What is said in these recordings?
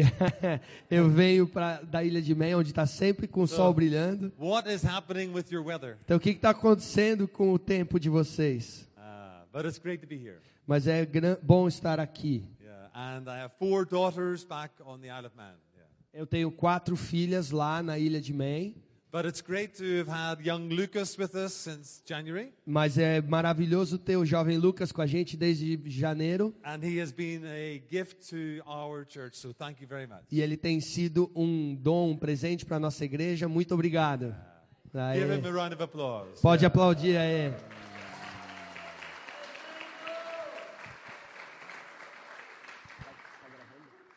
Eu venho pra, da ilha de Man, onde está sempre com o sol brilhando. What is happening with your weather? Então, o que está acontecendo com o tempo de vocês? Uh, but it's great to be here. Mas é bom estar aqui. Yeah, and I have four daughters back on the Isle of Man. Yeah. Eu tenho quatro filhas lá na ilha de Man. But it's great to have had young Lucas with us since January, Mas é maravilhoso ter o jovem Lucas com a gente desde janeiro. and he has been a gift to our church. So thank you very much. E ele tem sido um dom, um presente para a nossa igreja. Muito obrigado. Aê. Give him a round of applause. Pode aplaudir aí.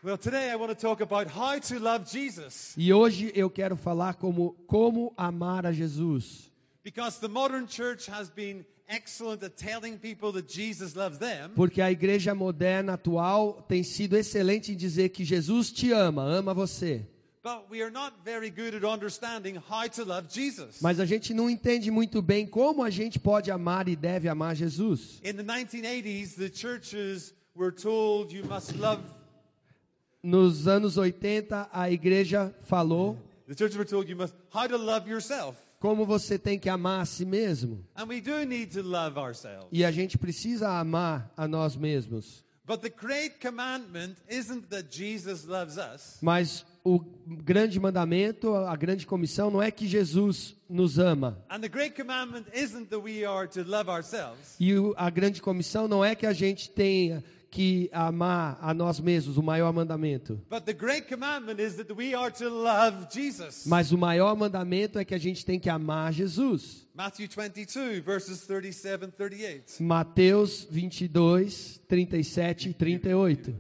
Well, today I want to talk about how to love Jesus. E hoje eu quero falar como como amar a Jesus. Because the modern church has been excellent at telling people that Jesus loves them, Porque a igreja moderna atual tem sido excelente em dizer que Jesus te ama, ama você. but we are not very good at understanding how to love Jesus. Mas a gente não entende muito bem como a gente pode amar e deve amar Jesus. In the 1980s, the churches were told you must love. Nos anos 80, a igreja falou The were told you must how to love yourself, como você tem que amar a si mesmo. and we do need to love ourselves. E a gente precisa amar a nós mesmos. But the great commandment isn't that Jesus loves us. Mas o grande mandamento, a grande comissão não é que Jesus nos ama. And the great commandment isn't that we are to love ourselves. E a grande comissão não é que a gente tenha que amar a nós mesmos, o maior mandamento. Mas o maior mandamento é que a gente tem que amar Jesus. Matthew 22, verses 37 38. Mateus 22, 37 e 38.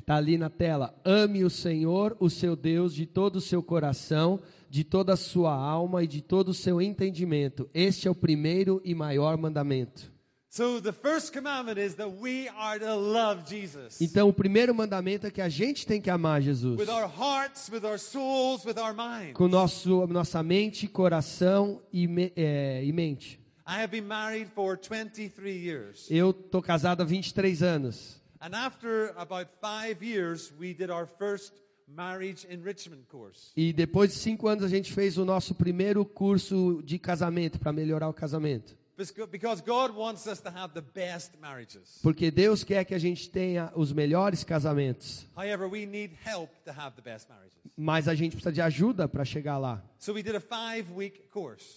Está ali na tela. Ame o Senhor, o seu Deus, de todo o seu coração, de toda a sua alma e de todo o seu entendimento. Este é o primeiro e maior mandamento. So the first commandment is that we are to love Jesus. Então, o primeiro mandamento é que a gente tem que amar Jesus. With our hearts, with our souls, with our minds. Com nosso, nossa mente, coração e, é, e mente. I have been married for 23 years. Eu tô casado há 23 anos. And after about five years, we did our first marriage enrichment course. E depois de cinco anos a gente fez o nosso primeiro curso de casamento para melhorar o casamento. Because- Because God wants us to have the best marriages. Porque Deus quer que a gente tenha os melhores casamentos. However, we need help to have the best marriages. Mas a gente precisa de ajuda para chegar lá.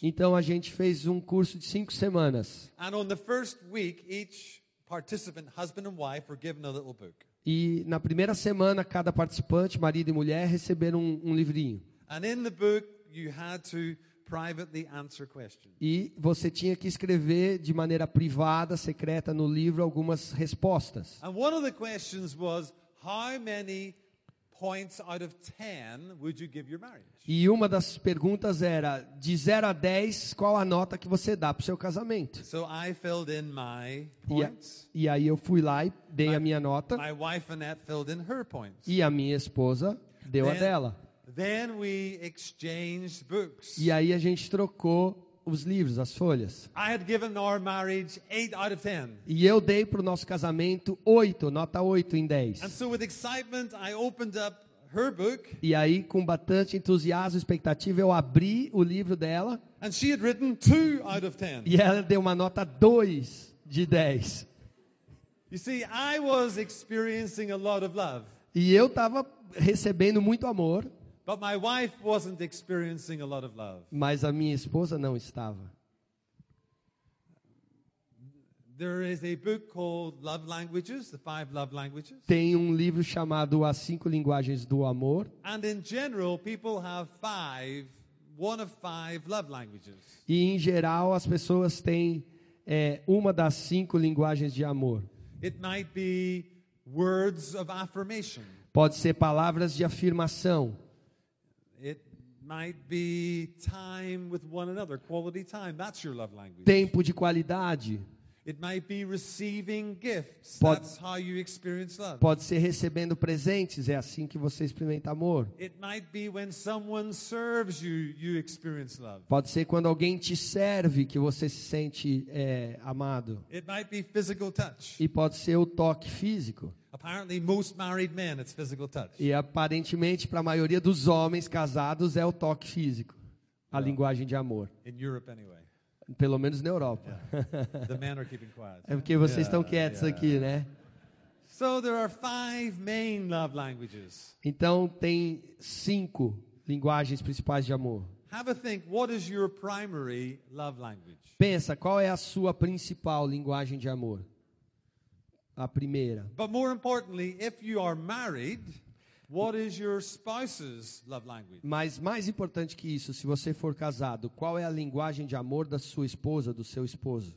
Então a gente fez um curso de cinco semanas. And on the first week, each participant, husband and wife, were given a little book. E na primeira semana, cada participante, marido e mulher, receberam um, um livrinho. And in the book, you had to privately answer questions. E você tinha que escrever de maneira privada, secreta, no livro, algumas respostas. And one of the questions was, how many points out of 10 would you give your marriage? E uma das perguntas era: de 0 a 10, qual a nota que você dá para o seu casamento? So I filled in my E, a- points. e aí eu fui lá e dei a minha nota. My wife Annette filled in her points. E a minha esposa deu a Then- dela. Then we exchanged books. E aí a gente trocou os livros, as folhas. I had given our marriage 8 out of 10. E eu dei para o nosso casamento 8, nota 8 em And 10. so with excitement, I opened up her book E aí, com bastante entusiasmo e expectativa, eu abri o livro dela and she had written 2 out of 10. e ela deu uma nota 2 de 10. You see, I was experiencing a lot of love, E eu estava recebendo muito amor, but my wife wasn't experiencing a lot of love. mas a minha esposa não estava. There is a book called Love Languages, the five love languages. Tem um livro chamado As Cinco Linguagens do Amor. And in general, people have five, one of five love languages. E, em geral, as pessoas têm é, uma das cinco linguagens de amor. It might be words of affirmation. Pode ser palavras de afirmação. Might be time with one another, quality time. That's your love language. Tempo de qualidade. It might be receiving gifts. Pode- That's how you experience love. Pode ser recebendo presentes. É assim que você experimenta amor. It might be when someone serves you, you experience love. Pode ser quando alguém te serve que você se sente é, amado. It might be physical touch. E pode ser o toque físico. Apparently, most married men, it's physical touch. E aparentemente, para a maioria dos homens casados, é o toque físico, a linguagem de amor. In Europe, anyway. Pelo menos na Europa. The men are keeping quiet. É porque vocês estão Yeah, quietos yeah. aqui, né? So there are five main love languages. Então, tem cinco linguagens principais de amor. Have a think. What is your primary love language? Pensa, qual é a sua principal linguagem de amor? A primeira. But more importantly, if you are married, what is your spouse's love language? Mas mais importante que isso, se você for casado, qual é a linguagem de amor da sua esposa, do seu esposo?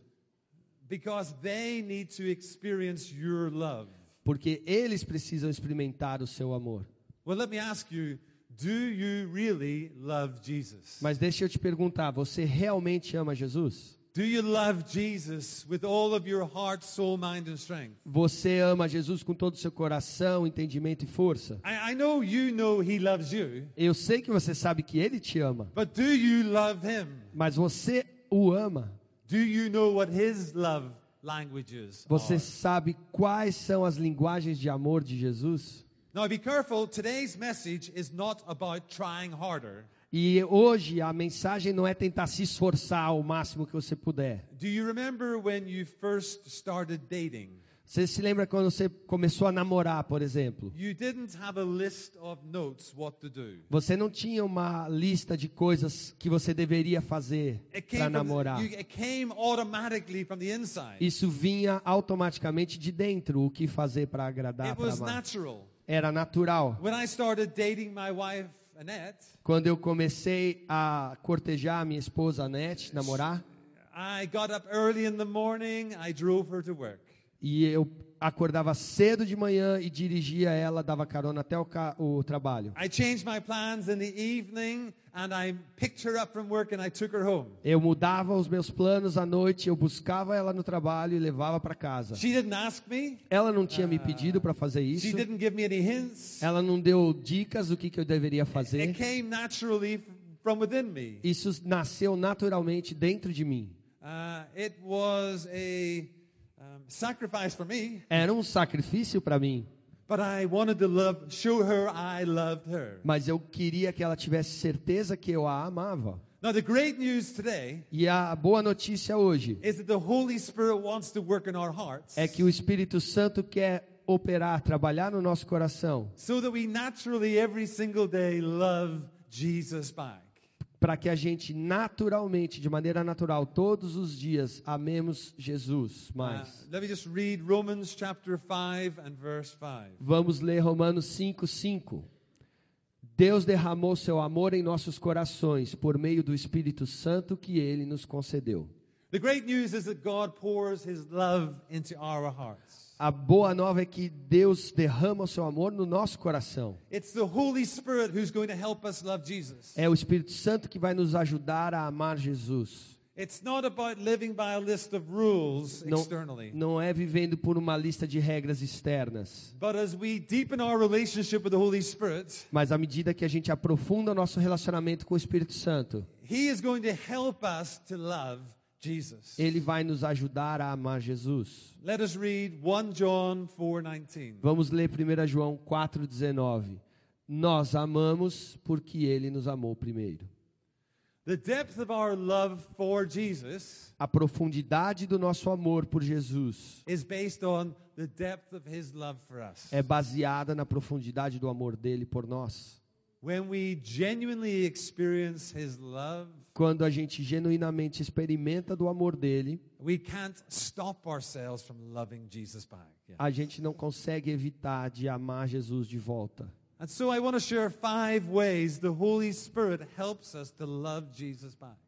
Because they need to experience your love. Porque eles precisam experimentar o seu amor. Well, let me ask you do you really love Jesus? Mas deixa eu te perguntar, você realmente ama Jesus? Do you love Jesus with all of your heart, soul, mind, and strength? Você ama Jesus com todo o seu coração, entendimento e força? I, I know you know He loves you, Eu sei que você sabe que ele te ama, but do you love Him? mas você o ama? Do you know what His love languages Você are? sabe quais são as linguagens de amor de Jesus? Now, be careful. Today's message is not about trying harder. E hoje a mensagem não é tentar se esforçar ao máximo que você puder. Do you remember when you first started dating? Você se lembra quando você começou a namorar, por exemplo? You didn't have a list of notes what to do. Você não tinha uma lista de coisas que você deveria fazer para namorar. you, it came automatically from the inside. Isso vinha automaticamente de dentro, o que fazer para agradar, It para was amar. natural. Era natural. When I started dating my wife, Quando eu comecei a cortejar a minha esposa Anete, namorar, I got up early in the morning. I drove her to work. e eu acordava cedo de manhã e dirigia ela, dava carona até o, ca- o trabalho. Eu mudava os meus planos à noite, eu buscava ela no trabalho e levava para casa. She didn't ask me. Ela não tinha me pedido para fazer isso. didn't give me any hints. Ela não deu dicas do que, que eu deveria It fazer. came naturally f- from within me. Isso nasceu naturalmente dentro de mim. Uh, it was a sacrifice for me, Era um sacrifício para mim, but I wanted to love, show her I loved her. mas eu queria que ela tivesse certeza que eu a amava. Now, the great news today E a boa notícia hoje is that the Holy Spirit wants to work in our hearts é que o Espírito Santo quer operar, trabalhar no nosso coração, so that we naturally, every single day, love Jesus back. Para que a gente naturalmente, de maneira natural, todos os dias amemos Jesus Uh, mais. let me just read Romans chapter 5 and verse 5. Vamos ler Romanos 5:5. Deus derramou seu amor em nossos corações por meio do Espírito Santo que ele nos concedeu. The great news is that God pours his love into our hearts. A boa nova é que Deus derrama o seu amor no nosso coração. It's the Holy Spirit who's going to help us love Jesus. É o Espírito Santo que vai nos ajudar a amar Jesus. It's not about living by a list of rules Não, externally. não é vivendo por uma lista de regras externas. But as we deepen our relationship with the Holy Spirit, Mas à medida que a gente aprofunda o nosso relacionamento com o Espírito Santo, He is going to help us to love Jesus. ele vai nos ajudar a amar Jesus. Let us read 1 John 4:19. Vamos ler 1 João 4,19. Nós amamos porque ele nos amou primeiro. The depth of our love for Jesus A profundidade do nosso amor por Jesus is based on the depth of his love for us. é baseada na profundidade do amor dele por nós. When we genuinely experience his love, Quando a gente genuinamente experimenta do amor dele, we can't stop ourselves from loving Jesus back. Yeah. a gente não consegue evitar de amar Jesus de volta.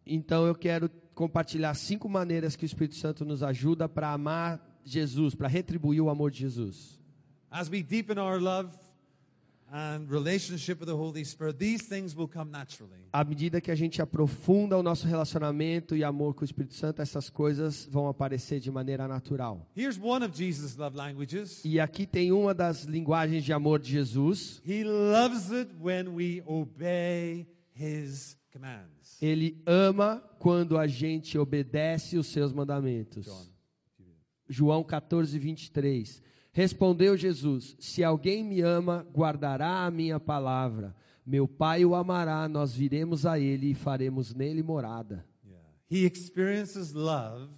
Então eu quero compartilhar cinco maneiras que o Espírito Santo nos ajuda para amar Jesus, para retribuir o amor de Jesus. As we deepen our love À medida que a gente aprofunda o nosso relacionamento e amor com o Espírito Santo, essas coisas vão aparecer de maneira natural. Here's one of Jesus' love languages. E aqui tem uma das linguagens de amor de Jesus. He loves it when we obey his commands. Ele ama quando a gente obedece os seus mandamentos. John. João 14, 23. Respondeu Jesus: Se alguém me ama, guardará a minha palavra. Meu Pai o amará, nós viremos a ele e faremos nele morada. Yeah. He experiences love,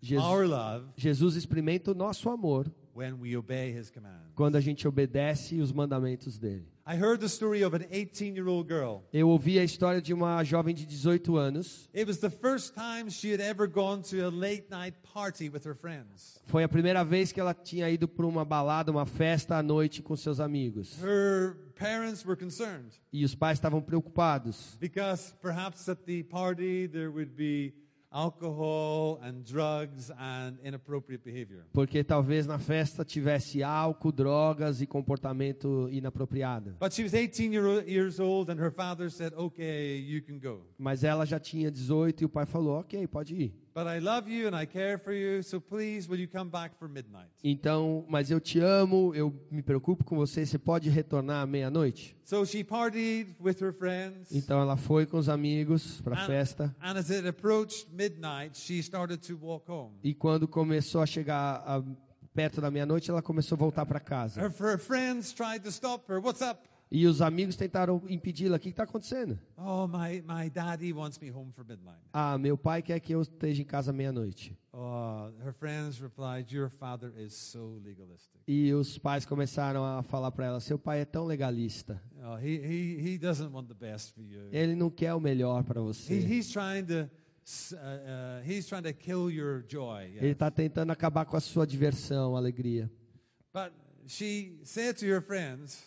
Jesus- our love, Jesus experimenta o nosso amor when we obey his commands. quando a gente obedece os mandamentos dele. I heard the story of an 18 year old girl. Eu ouvi a história de uma jovem de 18 anos. It was the first time she had ever gone to a late night party with her friends. Foi a primeira vez que ela tinha ido para uma balada, uma festa à noite com seus amigos. Her parents were concerned E os pais estavam preocupados, because perhaps at the party there would be alcohol and drugs and inappropriate behavior. porque talvez na festa tivesse álcool, drogas e comportamento inapropriado. But she was 18 year, years old, and her father said, Okay, you can go. Mas ela já tinha 18 e o pai falou: Ok, pode ir. But I love you and I care for you, so please, will you come back for midnight? Então, mas eu te amo, eu me preocupo com você, você pode retornar à meia-noite? So she partied with her friends. Então ela foi com os amigos para a festa. and as it approached midnight, she started to walk home. E quando começou a chegar a- perto da meia-noite, ela começou a voltar para casa. Her, her friends tried to stop her. What's up? E os amigos tentaram impedi-la. O que está acontecendo? Oh, my, my daddy wants me home for midnight. Ah, meu pai quer que eu esteja em casa meia-noite. Oh, her friends replied, Your father is so legalistic. E os pais começaram a falar para ela: seu pai é tão legalista. Oh, he, he, he doesn't want the best for you. Ele não quer o melhor para He, você. he's trying to uh, uh, he's trying to kill your joy. yes. Ele está tentando acabar com a sua diversão, alegria. But she said to her friends,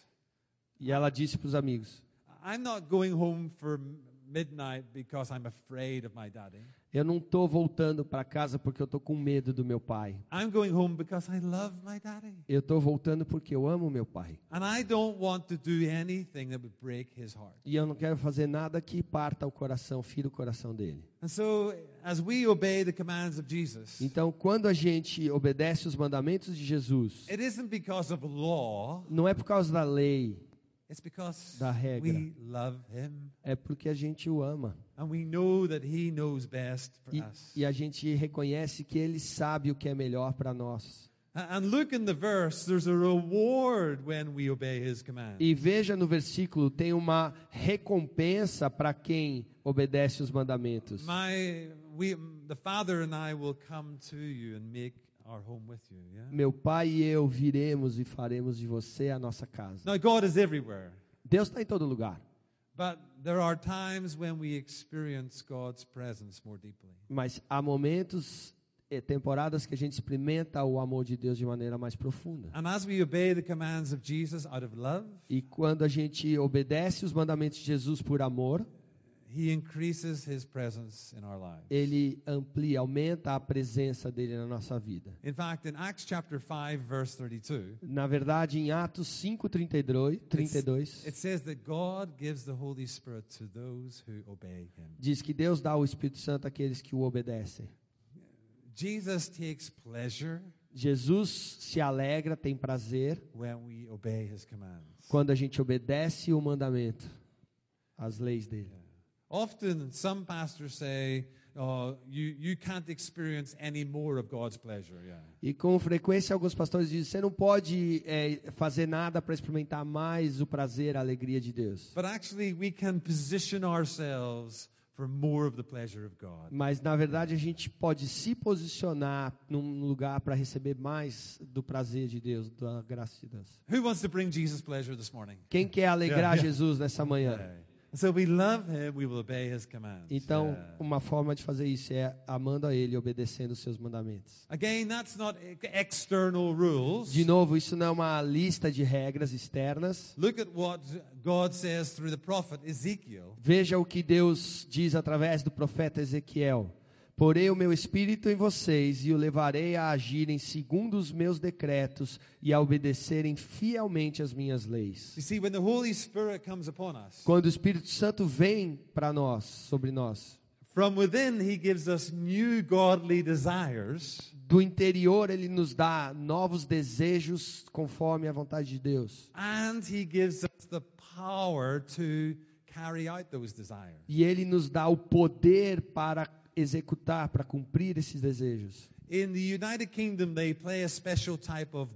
E ela disse para os amigos: I'm not going home for midnight because I'm afraid of my daddy. Eu não estou voltando para casa porque eu estou com medo do meu pai. I'm going home because I love my daddy. Eu estou voltando porque eu amo meu pai. And I don't want to do anything that would break his heart. E eu não quero fazer nada que parta o coração, fira o coração dele. And so, as we obey the commands of Jesus, Então, quando a gente obedece os mandamentos de Jesus, it isn't because of law, não é por causa da lei, Da regra. we love him é porque a gente o ama. and we know that he knows best for E, us. e a gente reconhece que ele sabe o que é melhor para nós. A- And look in the verse, there's a reward when we obey his commands. E veja no versículo, tem uma recompensa para quem obedece os mandamentos. My, we, the Father and I will come to you and make our home with you. Yeah? Meu pai e eu viremos e faremos de você a nossa casa. Now, God is everywhere, Deus está em todo lugar, but there are times when we experience God's presence more deeply. mas há momentos, eh, temporadas que a gente experimenta o amor de Deus de maneira mais profunda. And as we obey the commands of Jesus out of love, E quando a gente obedece os mandamentos de Jesus por amor, ele amplia, aumenta a presença dele na nossa vida. In fact, in Acts chapter 5, verse 32, Na verdade, em Atos 5:32, 32, it says that God gives the Holy Spirit to those who obey Him. diz que Deus dá o Espírito Santo àqueles que o obedecem. Jesus takes pleasure Jesus se alegra, tem prazer when we obey His commands. quando a gente obedece o mandamento, as leis dele. Often, some pastors say, oh, you, you can't experience any more of God's pleasure. Yeah. E com frequência alguns pastores dizem: você não pode eh, fazer nada para experimentar mais o prazer, a alegria de Deus. But actually, we can position ourselves for more of the pleasure of God. Mas na verdade a gente pode se posicionar num lugar para receber mais do prazer de Deus, da graça de Deus. Who wants to bring Jesus pleasure this morning? Quem quer alegrar Yeah, yeah. Jesus nessa manhã? Okay. So we love Him, we will obey His commands. Então, uma forma de fazer isso é amando a Ele e obedecendo os seus mandamentos. De novo, isso não é uma lista de regras externas. Look at what God says through the prophet Ezekiel. Veja o que Deus diz através do profeta Ezequiel. Porei o meu espírito em vocês e o levarei a agirem segundo os meus decretos e a obedecerem fielmente as minhas leis. See, us, Quando o Espírito Santo vem para nós, sobre nós, from within, He gives us new godly desires. do interior ele nos dá novos desejos conforme a vontade de Deus. And He gives us the power to carry out those desires. E ele nos dá o poder para executar, para cumprir esses desejos. In the United Kingdom, they play a special type of.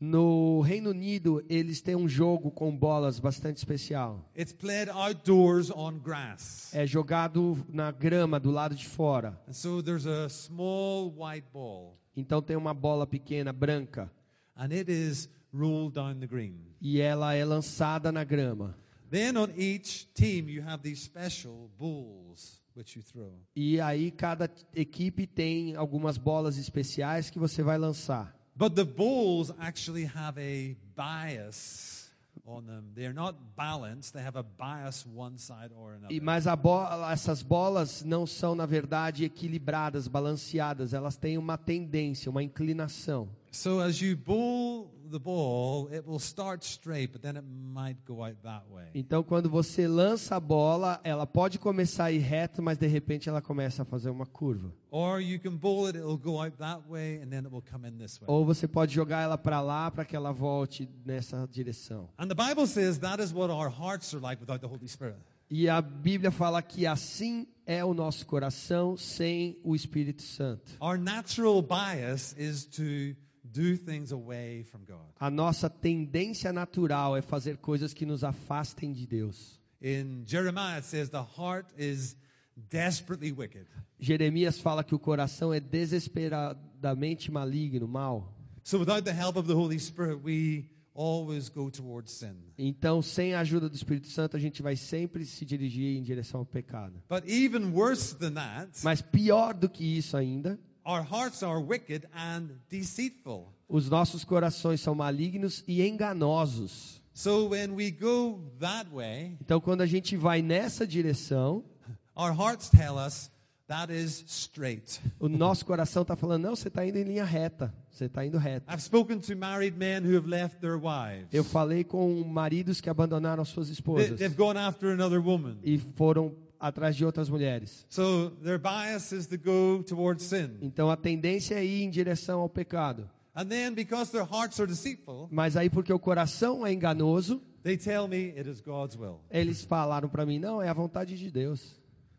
No Reino Unido, eles têm um jogo com bolas bastante especial. It's played outdoors on grass. É jogado na grama do lado de fora. And so there's a small white ball, Então tem uma bola pequena branca and it is rolled down the green. e ela é lançada na grama. Then on each team, you have these special balls. E aí cada equipe tem algumas bolas especiais que você vai lançar. But the balls actually have a bias on them. They're not balanced, they have a bias one side or another. E mas a bola, essas bolas não são na verdade equilibradas, balanceadas. Elas têm uma tendência, uma inclinação. So as you bowl the ball, it will start straight, but then it might go out that way. Então quando você lança a bola, ela pode começar a ir reto, mas de repente ela começa a fazer uma curva. Or you can bowl it, it'll go out that way, and then it will come in this way. Ou você pode jogar ela para lá para que ela volte nessa direção. And the Bible says that is what our hearts are like without the Holy Spirit. E a Bíblia fala que assim é o nosso coração sem o Espírito Santo. Our natural bias is to do things away from God. A nossa tendência natural é fazer coisas que nos afastem de Deus. In Jeremiah, it says the heart is desperately wicked. Jeremias fala que o coração é desesperadamente maligno, mal. So without the help of the Holy Spirit, we always go towards sin. Então, sem a ajuda do Espírito Santo, a gente vai sempre se dirigir em direção ao pecado. But even worse than that, Mas pior do que isso ainda, our hearts are wicked and deceitful. os nossos corações são malignos e enganosos. So when we go that way, Então, quando a gente vai nessa direção, our hearts tell us that is straight. o nosso coração está falando: não, você está indo em linha reta, você está indo reto. I've spoken to married men who have left their wives. Eu falei com maridos que abandonaram suas They, esposas they've gone after another woman. e foram atrás de outras mulheres. So their bias is to go towards sin. Então a tendência é ir em direção ao pecado. And then because their hearts are deceitful, Mas aí porque o coração é enganoso, they tell me it is God's will. eles falaram para mim: não, é a vontade de Deus.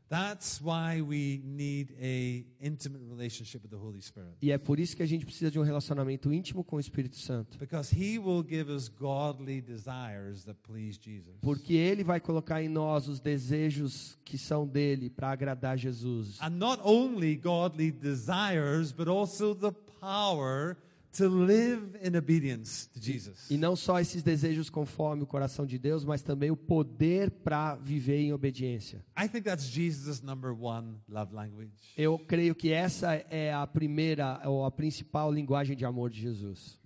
That's why we need a intimate relationship with the Holy Spirit. E é por isso que a gente precisa de um relacionamento íntimo com o Espírito Santo. Because he will give us godly desires that please Jesus. Porque ele vai colocar em nós os desejos que são dele para agradar Jesus. And not only godly desires, but also the power to live in obedience to Jesus. E não só esses desejos conforme o coração de Deus, mas também o poder para viver em obediência. I think that's Jesus' number one love language. Eu creio que essa é a primeira ou a principal linguagem de amor de Jesus.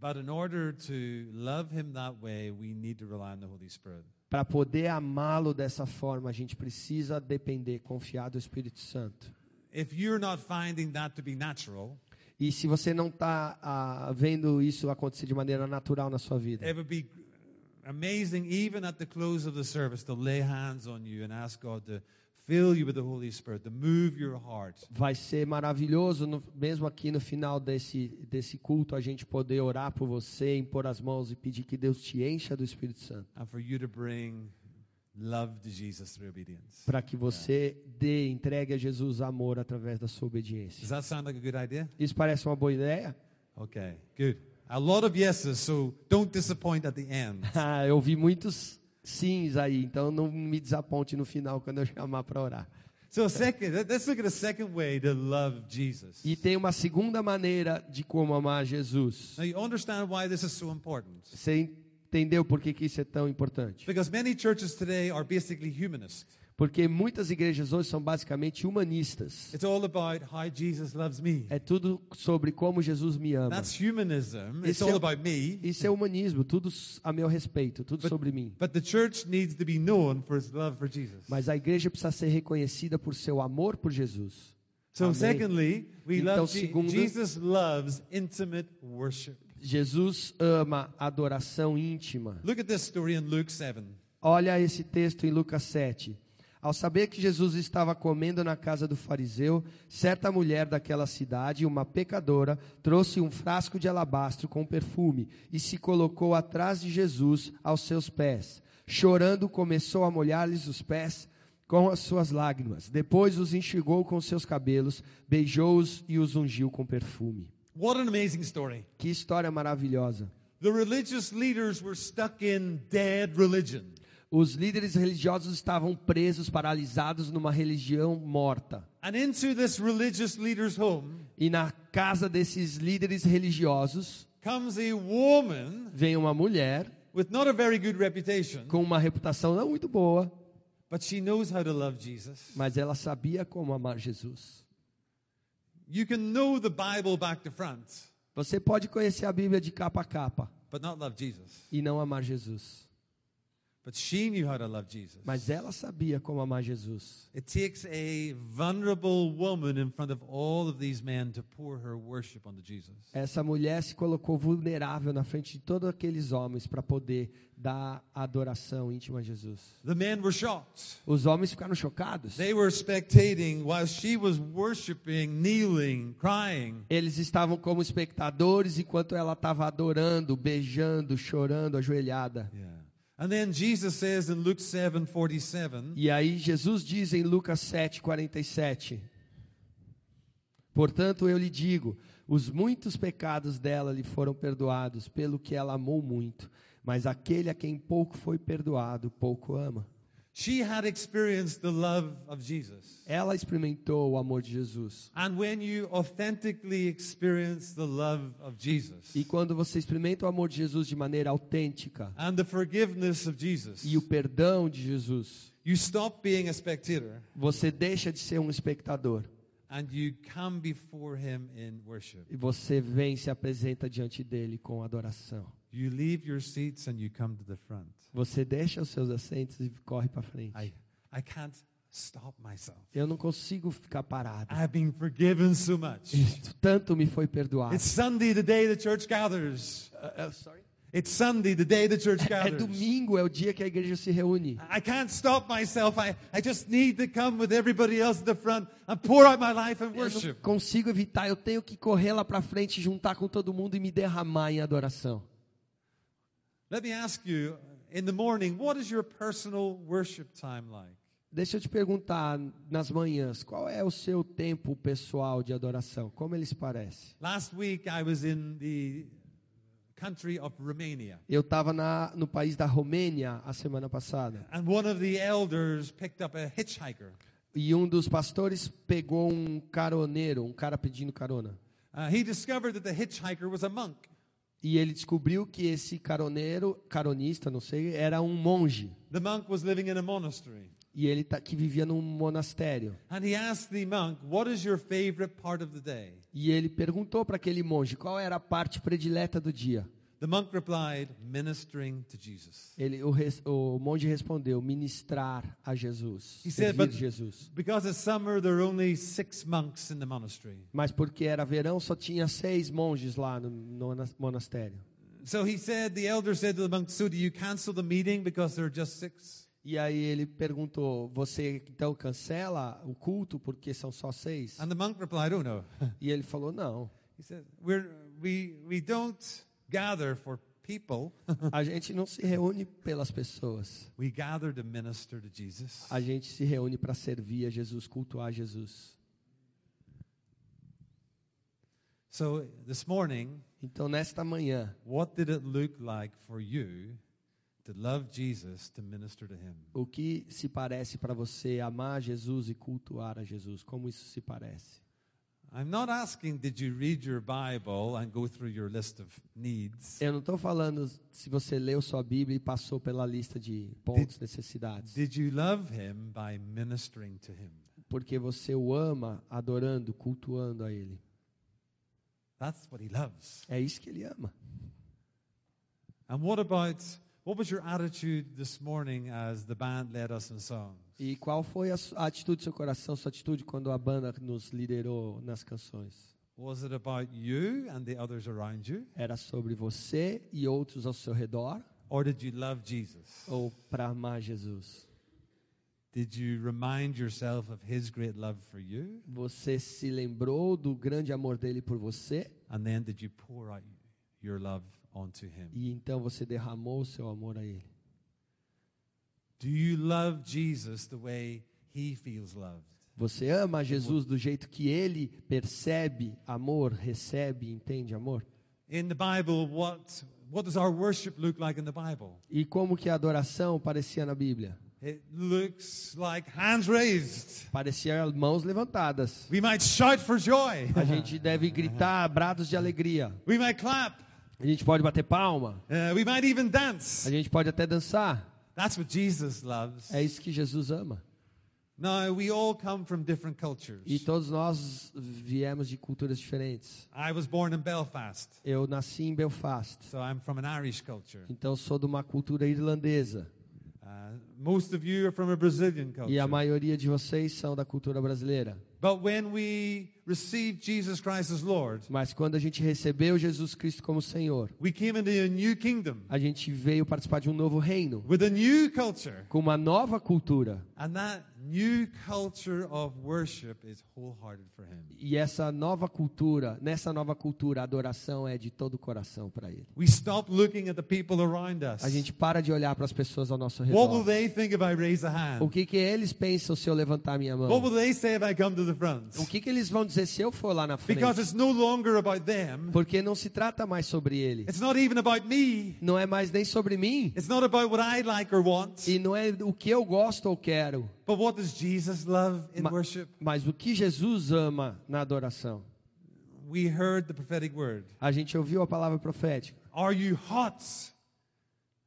But in order to love him that way, we need to rely on the Holy Spirit. Para poder amá-lo dessa forma, a gente precisa depender, confiar do Espírito Santo. If you're not finding that to be natural, E se você não está vendo isso acontecer de maneira natural na sua vida, it would be amazing, even at the close of the service, to lay hands on you and ask God to fill you with the Holy Spirit, to move your heart. vai ser maravilhoso, no- mesmo aqui no final desse, desse culto, a gente poder orar por você, impor as mãos e pedir que Deus te encha do Espírito Santo. and for you to bring Para que você dê, entregue a Jesus amor através da sua Does obediência. that sound like a good idea? Isso parece uma boa ideia? Okay, good. A lot of yeses, so don't disappoint at the end. Ah, eu vi muitos sims aí, então não me desaponte no final quando eu chamar para orar. So, second, let- let's look at a second way to love Jesus. E tem uma segunda maneira de como amar Jesus. Now, you understand why this is so important. Você entendeu por que, que isso é tão importante? Because many churches today are basically humanist. Porque muitas igrejas hoje são basicamente humanistas. It's all about how Jesus loves me. É tudo sobre como Jesus me ama. That's humanism. It's all é- about me. Isso é humanismo, tudo a meu respeito, tudo sobre mim. But the church needs to be known for its love for Jesus. Mas a igreja precisa ser reconhecida por seu amor por Jesus. So, Amém. secondly, we Então, love segundo- Jesus loves intimate worship. Jesus ama adoração íntima. Look at this story in Luke 7. Olha esse texto em Lucas 7. Ao saber que Jesus estava comendo na casa do fariseu, certa mulher daquela cidade, uma pecadora, trouxe um frasco de alabastro com perfume e se colocou atrás de Jesus aos seus pés. Chorando, começou a molhar-lhes os pés com as suas lágrimas. Depois os enxugou com seus cabelos, beijou-os e os ungiu com perfume. What an amazing story. Que história maravilhosa. The religious leaders were stuck in dead religion. Os líderes religiosos estavam presos, paralisados numa religião morta. And into this religious leader's home E na casa desses líderes religiosos comes a woman vem uma mulher with not a very good reputation, com uma reputação não muito boa, but she knows how to love Jesus. mas ela sabia como amar Jesus. You can know the Bible back to front, Você pode conhecer a Bíblia de capa a capa but not love Jesus. e não amar Jesus, But she knew how to love Jesus. Mas ela sabia como amar Jesus. It takes a vulnerable woman in front of all of these men to pour her worship onto Jesus. Essa mulher se colocou vulnerável na frente de todos aqueles homens para poder dar adoração íntima a Jesus. The men were shocked. Os homens ficaram chocados. They were spectating while she was worshiping, kneeling, crying. Eles estavam como espectadores enquanto ela estava adorando, beijando, chorando, ajoelhada. Yeah. And then Jesus says in Luke 7:47, E aí Jesus diz em Lucas 7:47: Portanto eu lhe digo, os muitos pecados dela lhe foram perdoados, pelo que ela amou muito, mas aquele a quem pouco foi perdoado, pouco ama. She had experienced the love of Jesus. Ela experimentou o amor de Jesus. And when you authentically experience the love of Jesus E quando você experimenta o amor de Jesus de maneira autêntica and the forgiveness of Jesus, e o perdão de Jesus, you stop being a spectator você deixa de ser um espectador and you come before him in worship. e você vem e se apresenta diante dele com adoração. You leave your seats and you come to the front. Você deixa os seus assentos e corre para frente. I, I can't stop myself. Eu não consigo ficar parado. I've been forgiven so much. Tanto me foi perdoado. It's Sunday, the day the church gathers. It's Sunday, the day the church É gathers. domingo, é o dia que a igreja se reúne. I can't stop myself. I, I just need to come with everybody else at the front and pour out my life in Eu não worship. consigo evitar, eu tenho que correr lá para frente, juntar com todo mundo e me derramar em adoração. Let me ask you in the morning, what is your personal worship time like? Deixa eu te perguntar nas manhãs, qual é o seu tempo pessoal de adoração? Como ele se parece? Last week I was in the country of Romania. Eu estava no país da Romênia a semana passada And one of the elders picked up a hitchhiker. e um dos pastores pegou um caroneiro, um cara pedindo carona. Uh, he discovered that the hitchhiker was a monk. E ele descobriu que esse caroneiro, caronista, não sei, era um monge. The monk was living in a monastery. E ele tá, que vivia num monastério. And he asked the monk, What is your favorite part of the day? E ele perguntou para aquele monge qual era a parte predileta do dia. The monk replied, Ministering to Jesus. Ele, o, res, o monge respondeu: ministrar a Jesus, He said, but Jesus. because it's summer, there are only six monks in the monastery. Mas porque era verão, só tinha seis monges lá no, no nas- monastério. So he said, the elder said to the monk, So do you cancel the meeting because there are just six? E aí ele perguntou: você então cancela o culto porque são só seis? And the monk replied, Oh no. E ele falou: não. He said, we, we don't gather for people, A gente não se reúne pelas pessoas. we gather to minister to Jesus. A gente se reúne para servir a Jesus, cultuar Jesus. So this morning, Então, nesta manhã, what did it look like for you to love Jesus, to minister to him? o que se parece para você amar Jesus e cultuar a Jesus? Como isso se parece? I'm not asking, did you read your Bible and go through your list of needs? Eu não estou falando se você leu sua Bíblia e passou pela lista de pontos, necessidades. Did you love him by ministering to him? Porque você o ama adorando, cultuando a Ele. That's what he loves. É isso que Ele ama. And what about, what was your attitude this morning as the band led us in songs? E qual foi a, a atitude do seu coração, sua atitude quando a banda nos liderou nas canções? Was it about you and the others around you? Era sobre você e outros ao seu redor? Or did you love Jesus? Ou para amar Jesus? Did you remind yourself of his great love for you? Você se lembrou do grande amor dele por você? And then did you pour out your love onto him? E então você derramou seu amor a ele? Do you love Jesus the way he feels loved. Você ama Jesus do jeito que ele percebe amor, recebe, entende amor? In the Bible, what, what does our worship look like in the Bible? E como que a adoração parecia na Bíblia? It looks like hands raised. Parecia mãos levantadas. We might shout for joy. A gente deve gritar brados de alegria. We might clap. A gente pode bater palma. Uh, we might even dance. A gente pode até dançar. That's what Jesus loves. É isso que Jesus ama. Now, we all come from different cultures. E todos nós viemos de culturas diferentes. I was born in Belfast, Eu nasci em Belfast, so I'm from an Irish culture. então sou de uma cultura irlandesa. Uh, most of you are from a Brazilian culture. E a maioria de vocês são da cultura brasileira. But when we received Jesus Christ as Lord, Mas quando a gente recebeu Jesus Cristo como Senhor, we came into a new kingdom a gente veio participar de um novo reino, with a new culture. com uma nova cultura. And that new culture of worship is wholehearted for Him. E essa nova cultura, nessa nova cultura, a adoração é de todo o coração para Ele. We stop looking at the people around us. A gente para de olhar para as pessoas ao nosso What will redor. they think if I raise a hand? O que que eles pensam se eu levantar minha What mão? will they say if I come to the front? O que que eles vão dizer se eu for lá na Because frente? it's no longer about them. Porque não se trata mais sobre ele. It's not even about me. Não é mais nem sobre mim. It's not about what I like or want. E não é o que eu gosto ou quero. But what does Jesus love in Ma- worship? Mas o que Jesus ama na adoração. We heard the prophetic word. A gente ouviu a palavra profética. Are you hot?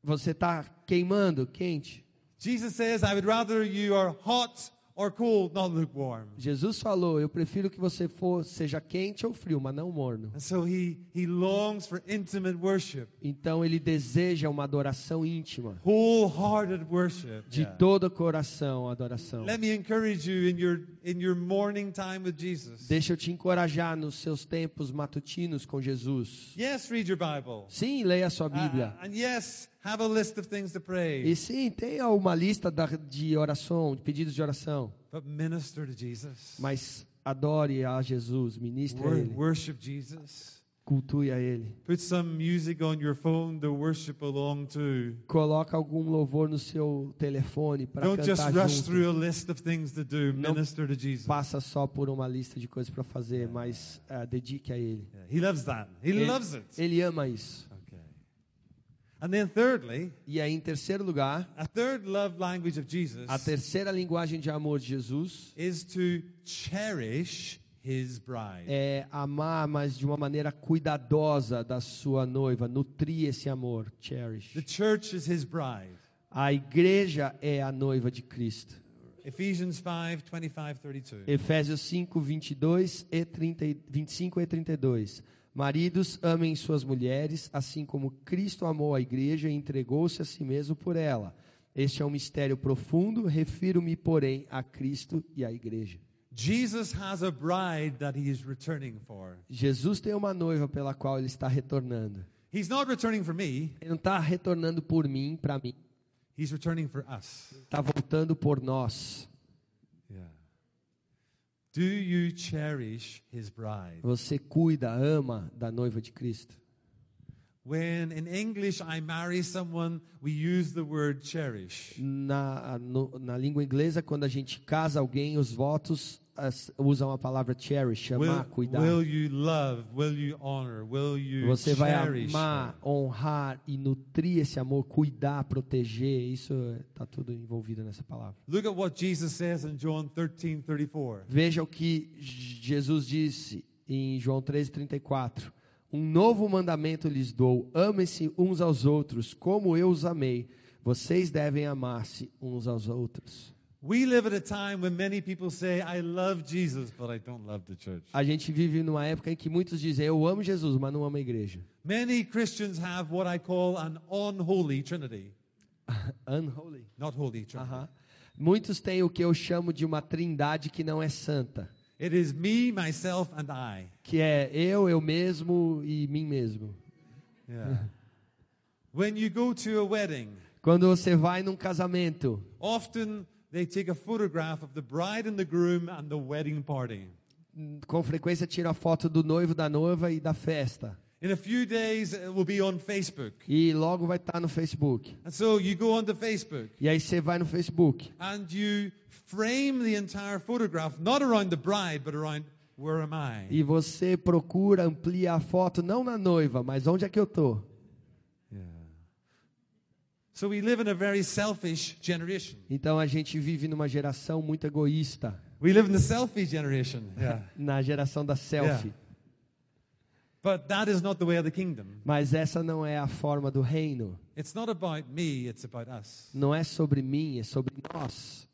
Você está queimando, quente. Jesus says, I would rather you are hot or cold, not lukewarm. Jesus falou: Eu prefiro que você for, seja quente ou frio, mas não morno. And so he, he longs for intimate worship, Então ele deseja uma adoração íntima, wholehearted worship. de Yeah. todo o coração, adoração. Let me encourage you in your, in your morning time with Jesus. Deixa eu te encorajar nos seus tempos matutinos com Jesus. Yes, read your Bible. Sim, leia a sua Uh, Bíblia. and yes, have a list of things to pray. E sim, tenha uma lista de oração, de pedidos de oração. But minister to Jesus. Mas adore a Jesus, ministre a Ele, worship Jesus. cultue a Ele. Put some music on your phone to worship along to. Coloca algum louvor no seu telefone para Don't just cantar rush junto. through a list of things to do. Não Minister to Jesus. Passa só por uma lista de coisas para fazer, mas ah, dedique a Ele. Yeah, he loves that. He Ele, loves it. ele ama isso. Okay. And then thirdly, E aí, em terceiro lugar, a third love language of Jesus a terceira linguagem de amor de Jesus is to cherish his bride. é amar, mas de uma maneira cuidadosa da sua noiva, nutrir esse amor, cherish. The church is his bride. A igreja é a noiva de Cristo. Ephesians 5 25 32. Efésios 5, 22 e 30, e- 25 e 32. Maridos, amem suas mulheres, assim como Cristo amou a igreja e entregou-se a si mesmo por ela. Este é um mistério profundo, refiro-me, porém, a Cristo e à igreja. Jesus has a bride that he is returning for. Jesus tem uma noiva pela qual ele está retornando. He's not returning for me, Ele não está retornando por mim, para mim. he's returning for us. Está voltando por nós. Do you cherish his bride? Você cuida, ama da noiva de Cristo. When in English I marry someone, we use the word cherish. Na, no- na língua inglesa, quando a gente casa alguém, os votos usam a palavra cherish, amar, Will, cuidar. will you love? Will you honor? Will you Você vai amar, honrar e nutrir esse amor, cuidar, proteger. Isso está tudo envolvido nessa palavra. Look at what Jesus says in John 13 34. Veja o que Jesus disse em João 13:34. Um novo mandamento lhes dou: amem-se uns aos outros, como eu os amei. Vocês devem amar-se uns aos outros. We live at a time when many people say, I love Jesus, but I don't love the church. A gente vive numa época em que muitos dizem: eu amo Jesus, mas não amo a igreja. Many Christians have what I call an unholy trinity. Unholy. Not holy trinity. Aham. Muitos têm o que eu chamo de uma trindade que não é santa, It is me, myself, and I. que é eu, eu mesmo e mim mesmo. Yeah. when you go to a wedding, Quando você vai num casamento, often they take a photograph of the bride and the groom and the wedding party. com frequência tira a foto do noivo, da noiva e da festa. In a few days, it will be on Facebook. E logo vai estar no Facebook. And so you go onto Facebook E aí você vai no Facebook and you frame the entire photograph, not around the bride, but around where am I? e você procura ampliar a foto não na noiva, mas onde é que eu tô? Yeah. So we live in a very selfish generation. Então a gente vive numa geração muito egoísta, We live in the selfie generation. Yeah. na geração da selfie. But that is not the way of the kingdom. Mas essa não é a forma do reino. It's not about me, it's about us. Não é sobre mim, é sobre nós.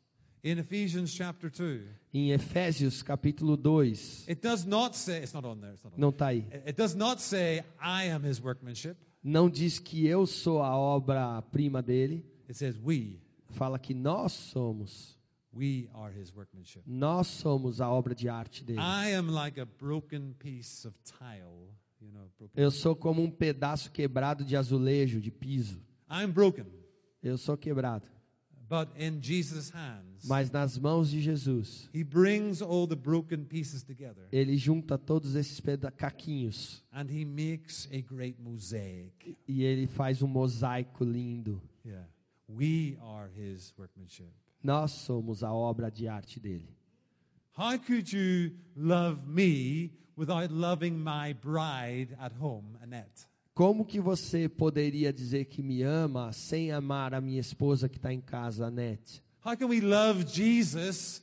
In Ephesians chapter 2, Em Efésios capítulo 2, it does not say, it's not on there, it's not on não está aí. there. It does not say, I am his workmanship. Não diz que eu sou a obra-prima dele, It says, we. fala que nós somos. We are his workmanship. Nós somos a obra de arte dele. I am like a broken piece of tile. You know, broken. Eu sou como um pedaço quebrado de azulejo, de piso. I'm broken. Eu sou quebrado. But in Jesus' hands, Mas nas mãos de Jesus, he brings all the broken pieces together ele junta todos esses peda- caquinhos and he makes a great mosaic. e ele faz um mosaico lindo. Yeah. We are his workmanship. Nós somos a obra de arte dele. How could you love me without loving my bride at home, Annette? Como que você poderia dizer que me ama sem amar a minha esposa que está em casa, Anete? How can we love Jesus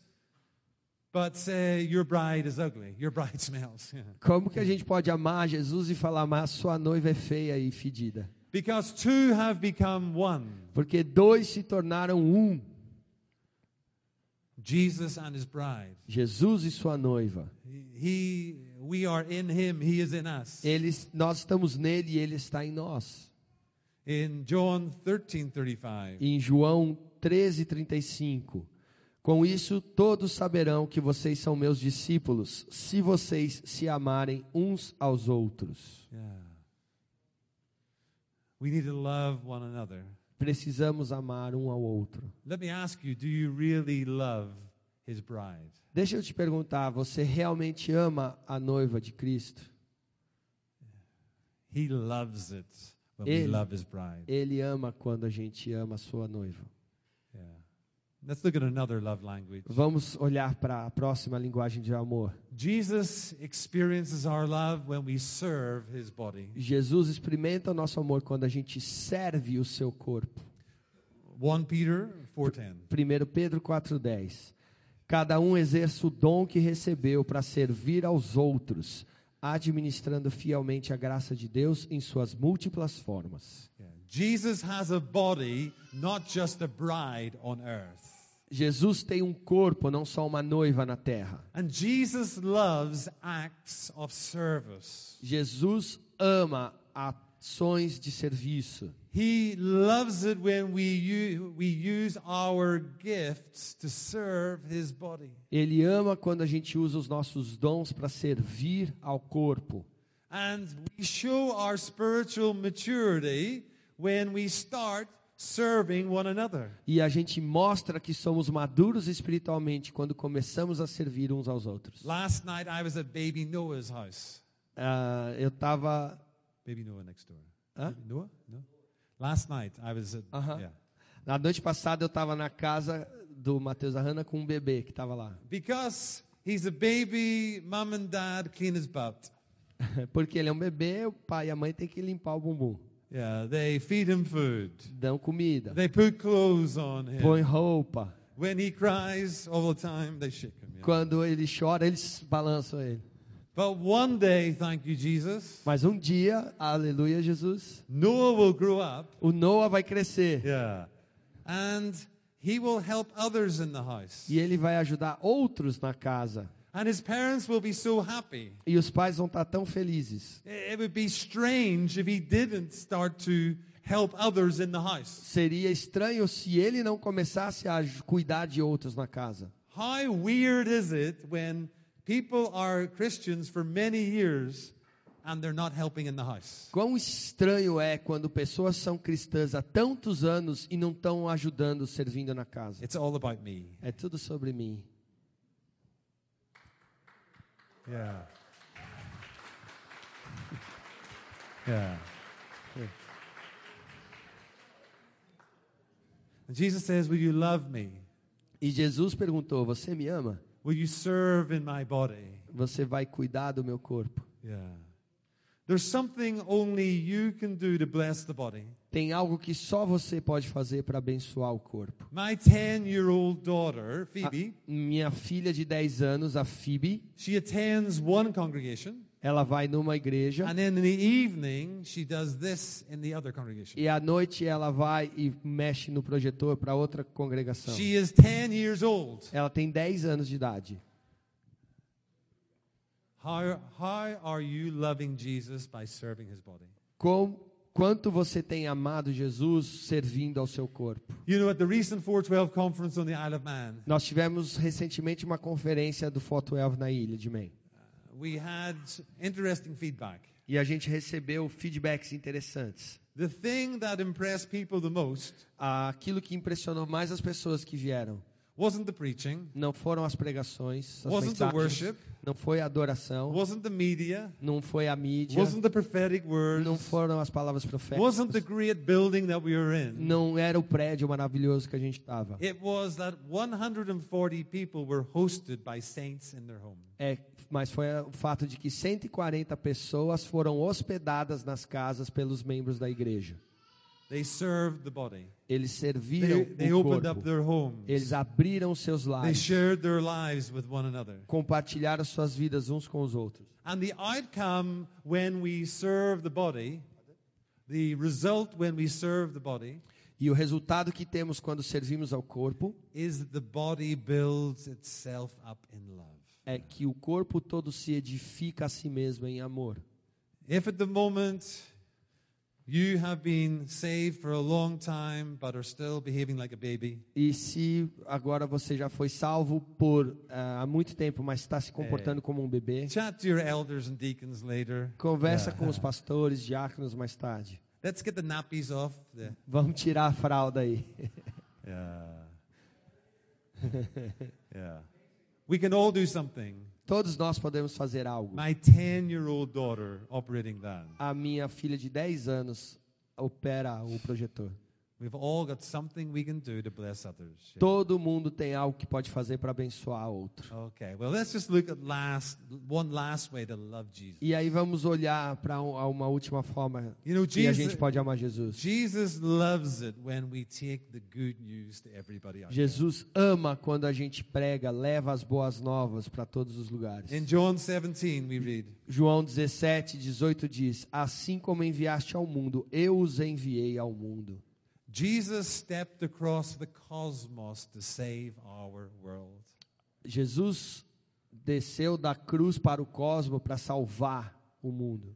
but say your bride is ugly, your bride smells? Yeah. Como que a gente pode amar Jesus e falar, mas sua noiva é feia e fedida? Because two have become one. Porque dois se tornaram um, Jesus and his bride. Jesus e sua noiva. He, we are in him, he is in us. Eles, nós estamos nele e ele está em nós. In John 13:35, Em João 13:35. Com isso todos saberão que vocês são meus discípulos, se vocês se amarem uns aos outros. yeah. We need to love one another. Precisamos amar um ao outro. Let me ask you, do you really love? Deixa eu te perguntar, você realmente ama a noiva de Cristo? He loves it when Ele- we love his bride. Ele ama quando a gente ama a sua noiva. Yeah. Let's look at another love language. Vamos olhar para a próxima linguagem de amor. Jesus experiences our love when we serve his body. Jesus experimenta o nosso amor quando a gente serve o seu corpo. 1 Peter 4:10. 1 Pedro 4,10. Cada um exerça o dom que recebeu para servir aos outros, administrando fielmente a graça de Deus em suas múltiplas formas. Jesus has a body, not just a bride on earth. Jesus tem um corpo, não só uma noiva na terra. And Jesus loves acts of service. Jesus ama ações de serviço. He loves it when we use, we use our gifts to serve his body. Ele ama quando a gente usa os nossos dons para servir ao corpo. And we show our spiritual maturity when we start serving one another. E a gente mostra que somos maduros espiritualmente quando começamos a servir uns aos outros. Last night I was at baby Noah's house. Ah, eu estava. Baby Noah next door. Huh? Baby Noah? No. Last night I was at Uh-huh. yeah. Na noite passada eu estava na casa do Matheus Arrana com um bebê que estava lá. Because he's a baby, mom and dad clean his butt. Porque ele é um bebê, o pai e a mãe têm que limpar o bumbum. Yeah, they feed him food. Dão comida, They put clothes on him. põe roupa. When he cries all the time, they shake him. yeah. Quando ele chora, eles balançam ele. But one day, thank you, Jesus, Mas um dia, aleluia, Jesus, Noah will grow up. o Noah vai crescer. Yeah. And he will help others in the house. E ele vai ajudar outros na casa. And his parents will be so happy. E os pais vão estar tão felizes. It it would be strange if he didn't start to help others in the house. Seria estranho se ele não começasse a aj- cuidar de outros na casa. How weird is it when people are Christians for many years and they're not helping in the house? Quão estranho é quando pessoas são cristãs há tantos anos e não estão ajudando, servindo na casa. It's all about me. É tudo sobre mim. Yeah. Yeah. And Jesus says, Will you love me? E Jesus perguntou: Você me ama? Will you serve in my body? Você vai cuidar do meu corpo? Yeah. There's something only you can do to bless the body. Tem algo que só você pode fazer para abençoar o corpo. My 10 year old daughter, A- Phoebe, minha filha de 10 anos, a Phoebe, she attends one congregation, ela vai numa igreja and then in the evening, she does this in the other congregation. e à noite ela vai e mexe no projetor para outra congregação. She is 10 years old. Ela tem 10 anos de idade. How, how are you loving Jesus by serving his body? Com, quanto você tem amado Jesus servindo ao seu corpo? You know, at the recent 412 conference on the Isle of Man, Nós tivemos recentemente uma conferência do Foto 12 na ilha de Man. We had interesting feedback. E a gente recebeu feedbacks interessantes. The thing that impressed people the most Aquilo que impressionou mais as pessoas que vieram wasn't the preaching, não foram as pregações, as wasn't the worship, não foi a adoração, wasn't the media, não foi a mídia, wasn't the prophetic words, não foram as palavras wasn't the proféticas, great building that we were in. não era o prédio maravilhoso que a gente estava. It was that 140 people were hosted by saints in their home. É, mas foi o fato de que 140 pessoas foram hospedadas nas casas pelos membros da igreja. They served the body. Eles serviram They, they o opened up corpo. their homes. Eles abriram seus They lares, shared their lives with one another. compartilharam suas vidas uns com os outros. And the outcome when we serve the body, the result when we serve the body, E o resultado que temos quando servimos ao corpo is that the body builds itself up in love. É que o corpo todo se edifica a si mesmo em amor. If at the moment you have been saved for a long time but are still behaving like a baby, E se agora você já foi salvo por ah, há muito tempo, mas está se comportando como um bebê, chat to your elders and deacons later. conversa Yeah. com os pastores, diáconos mais tarde. Let's get the nappies off. The, Vamos tirar a fralda aí. yeah. yeah. We can all do something. Todos nós podemos fazer algo. My 10 year old daughter operating that. A minha filha de 10 anos opera o projetor. We've all got something we can do to bless others. Yeah. Todo mundo tem algo que pode fazer para abençoar outro. Okay, well, let's just look at last one last way to love Jesus. E aí vamos olhar para uma última forma You know, que a Jesus, gente pode amar Jesus. Jesus loves it when we take the good news to everybody there. Jesus ama quando a gente prega, leva as boas novas para todos os lugares. In John 17, we read, João 17, 18 diz: Assim como enviaste ao mundo, eu os enviei ao mundo. Jesus stepped across the cosmos to save our world. Jesus desceu da cruz para o cosmo para salvar o mundo.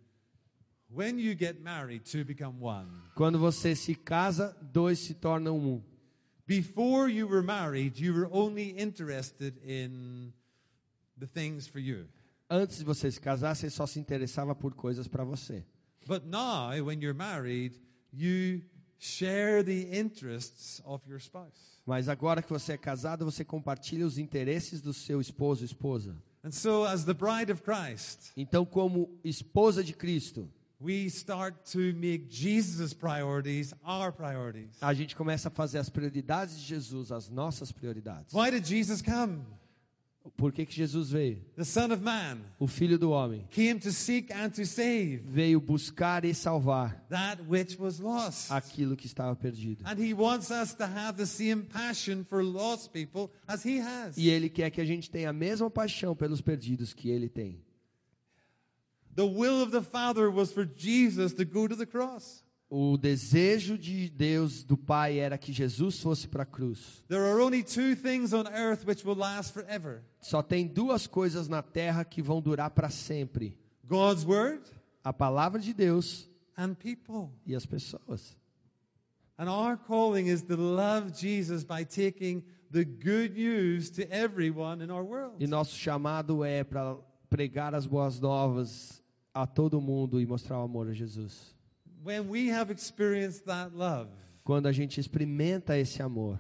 When you get married, two become one. Quando você se casa, dois se tornam um. Before you were married, you were only interested in the things for you. Antes de você se casar, você só se interessava por coisas para você. But now, when you're married, you share the interests of your spouse. Mas agora que você é casado, você compartilha os interesses do seu esposo, esposa. And so, as the bride of Christ, Então, como esposa de Cristo, we start to make Jesus' priorities our priorities. a gente começa a fazer as prioridades de Jesus as nossas prioridades. Why did Jesus come? Por que, que Jesus veio? The Son of Man O Filho do Homem came to seek and to save veio buscar e salvar that which was lost. aquilo que estava perdido. And he wants us to have the same passion for lost people as he has. E Ele quer que a gente tenha a mesma paixão pelos perdidos que Ele tem. The will of the Father was for Jesus to go to the cross. O desejo de Deus, do Pai, era que Jesus fosse para a cruz. There are only two things on earth which will last forever Só tem duas coisas na terra que vão durar para sempre: God's Word a palavra de Deus and people. e as pessoas. And our calling is to love Jesus by taking the good news to everyone in our world. E nosso chamado é para pregar as boas novas a todo mundo e mostrar o amor a Jesus. When we have experienced that love, Quando a gente experimenta esse amor,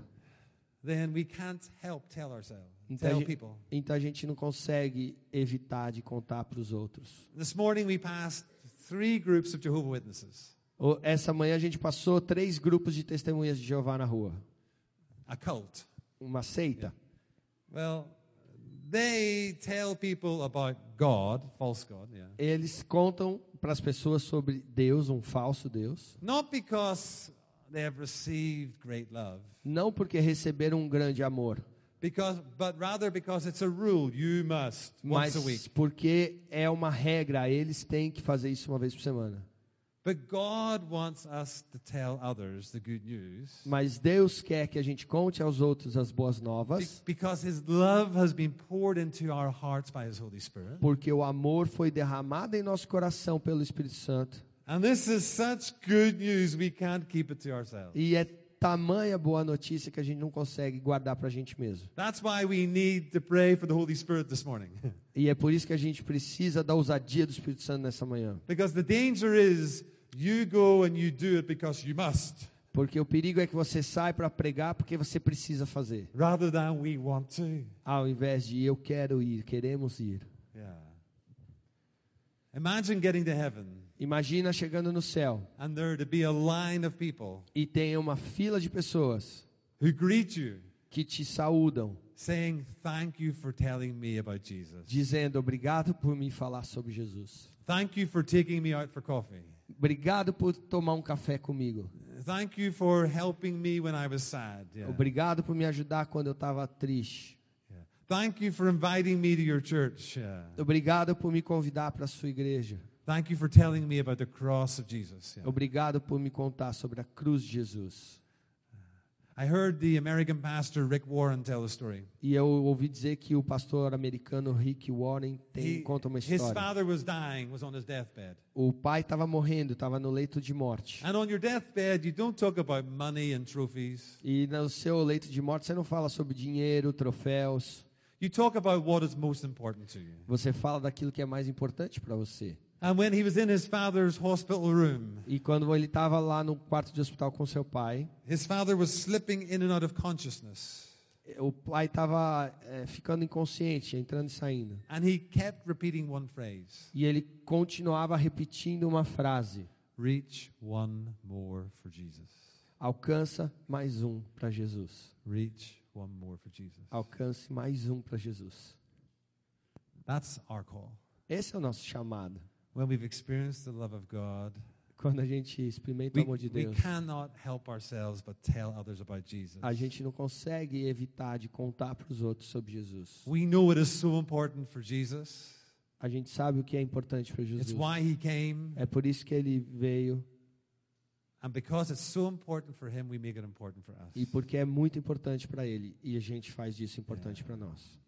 then we can't help tell ourselves, então tell people. então a gente não consegue evitar de contar para os outros. This morning we passed three groups of Jehovah Witnesses Essa manhã a gente passou três grupos de testemunhas de Jeová na rua. a cult. Uma seita. Well, they tell people about God, false God, yeah. Eles contam para as pessoas sobre Deus, um falso Deus. Not because they have received great love, Não porque receberam um grande amor, because, but rather because it's a rule you must once mas a week. porque é uma regra. Eles têm que fazer isso uma vez por semana. Mas Deus quer que a gente conte aos outros as boas novas, because His love has been poured into our hearts by His Holy Spirit. porque o amor foi derramado em nosso coração pelo Espírito Santo. And this is such good news, we can't keep it to ourselves. E é tamanha boa notícia que a gente não consegue guardar para a gente mesmo. That's why we need to pray for the Holy Spirit this morning. E é por isso que a gente precisa da ousadia do Espírito Santo nessa manhã. because the danger is you go and you do it because you must, Porque o perigo é que você sai para pregar porque você precisa fazer, rather than we want to. ao invés de eu quero ir, queremos ir. Yeah. Imagine getting to heaven Imagina chegando no céu and there to be a line of people e tem uma fila de pessoas who greet you que te saúdam, saying, Thank you for telling me about Jesus. dizendo obrigado por me falar sobre Jesus. Thank you for taking me out for coffee. Obrigado por tomar um café comigo. Thank you for helping me when I was sad. Yeah. Obrigado por me ajudar quando eu estava triste. Yeah. Thank you for inviting me to your church. Yeah. Obrigado por me convidar para a sua igreja. Thank you for telling me about the cross of Jesus. Obrigado por me contar sobre a cruz de Jesus. E eu ouvi dizer que o pastor americano Rick Warren tem, conta uma his história. father was dying, was on his deathbed. O pai estava morrendo, estava no leito de morte. And on your deathbed, you don't talk about money and trophies. E no seu leito de morte você não fala sobre dinheiro, troféus. You talk about what is most important to you. Você fala daquilo que é mais importante para você. And when he was in his father's hospital room, E quando ele estava lá no quarto de hospital com seu pai, his father was slipping in and out of consciousness. o pai estava ficando inconsciente, entrando e saindo. And he kept repeating one phrase E ele continuava repetindo uma frase: Reach one more for Jesus. Alcança mais um para Jesus. Reach one more for Jesus. Alcance mais um para Jesus. That's our call. Esse é o nosso chamado. When we've experienced the love of God, Quando a gente experimenta we, o amor de we Deus, cannot help ourselves but tell others about Jesus. a gente não consegue evitar de contar para os outros sobre Jesus. We know it is so important for Jesus. A gente sabe o que é importante para It's Jesus. why he came. É por isso que ele veio it's we e porque é muito importante para ele e a gente faz disso importante para nós.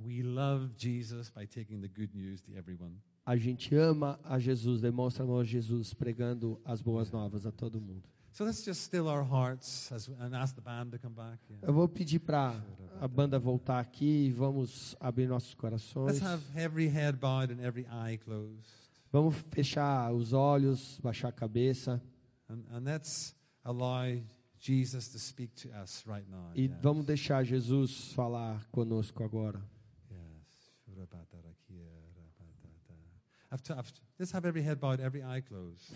We love Jesus by taking the good news to everyone. A gente ama a Jesus, demonstra amor a Jesus pregando as boas novas a todo mundo. So let's just still our hearts as, and ask the band to come back. Yeah. Eu vou pedir para a banda voltar aqui e vamos abrir nossos corações. Let's have every head bowed and every eye closed. Vamos fechar os olhos, baixar a cabeça And, and let's allow Jesus to speak to us right now. e Yes. vamos deixar Jesus falar conosco agora. Yes. I've t- I've t- let's have every head bowed, every eye closed.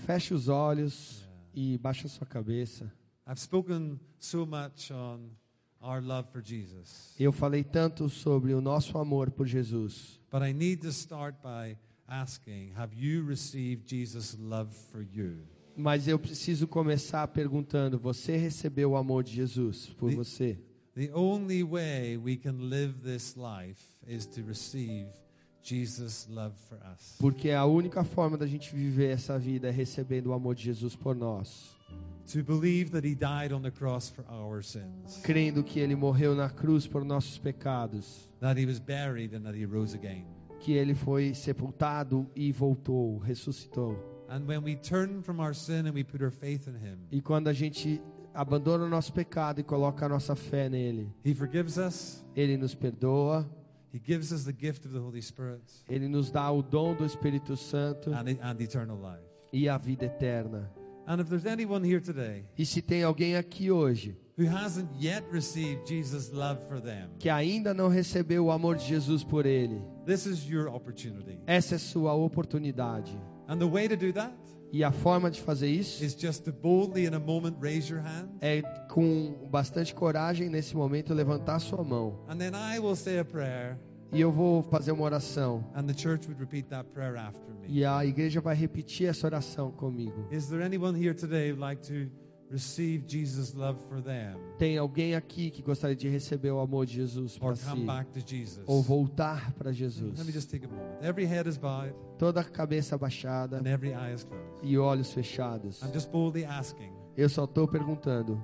Feche os olhos e baixa a sua cabeça. Eu falei tanto sobre o nosso amor por Jesus, but I need to start by asking Have you received Jesus' love for you? mas eu preciso começar perguntando: você recebeu o amor de Jesus por The- você? The only way we can live this life is to receive Jesus' love for us. Porque a única forma da gente viver essa vida é recebendo o amor de Jesus por nós, To believe that He died on the cross for our sins, crendo que ele morreu na cruz por nossos pecados, that He was buried and that He rose again. que ele foi sepultado e voltou, ressuscitou. And when we turn from our sin and we put our faith in Him, E quando a gente abandona o nosso pecado e coloca a nossa fé nele, He forgives us. ele nos perdoa, He gives us the gift of the Holy Spirit ele nos dá o dom do Espírito Santo and, and eternal life. e a vida eterna. And if there's anyone here today E se tem alguém aqui hoje who hasn't yet received Jesus' love for them, que ainda não recebeu o amor de Jesus por ele, this is your opportunity. essa é sua oportunidade. And the way to do that E a forma de fazer isso is just to boldly in a moment raise your hand. é com bastante coragem nesse momento levantar sua mão. And then I will say a prayer, E eu vou fazer uma oração. and the church would repeat that prayer after me. E a igreja vai repetir essa oração comigo. Is there anyone here today who'd like to receive Jesus' love for them Tem alguém aqui que gostaria de receber o amor de Jesus or para come si? back to Jesus? Ou voltar para Jesus? Let me just take a moment. Every head is bowed Toda a cabeça baixada and every eye is closed. e olhos fechados. I'm just boldly asking, Eu só estou perguntando.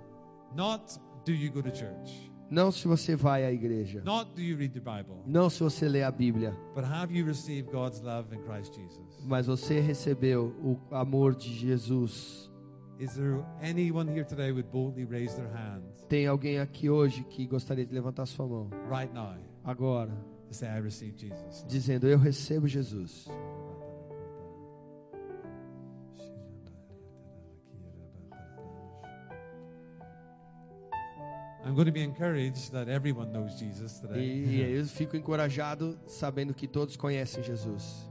Não se você vai à igreja. Não se você lê a Bíblia. Mas você recebeu o amor de Jesus. Tem alguém aqui hoje que gostaria de levantar sua mão right now agora, say, I receive Jesus? dizendo: Eu recebo Jesus. I'm going to be encouraged that everyone knows Jesus today. e eu fico encorajado sabendo que todos conhecem Jesus.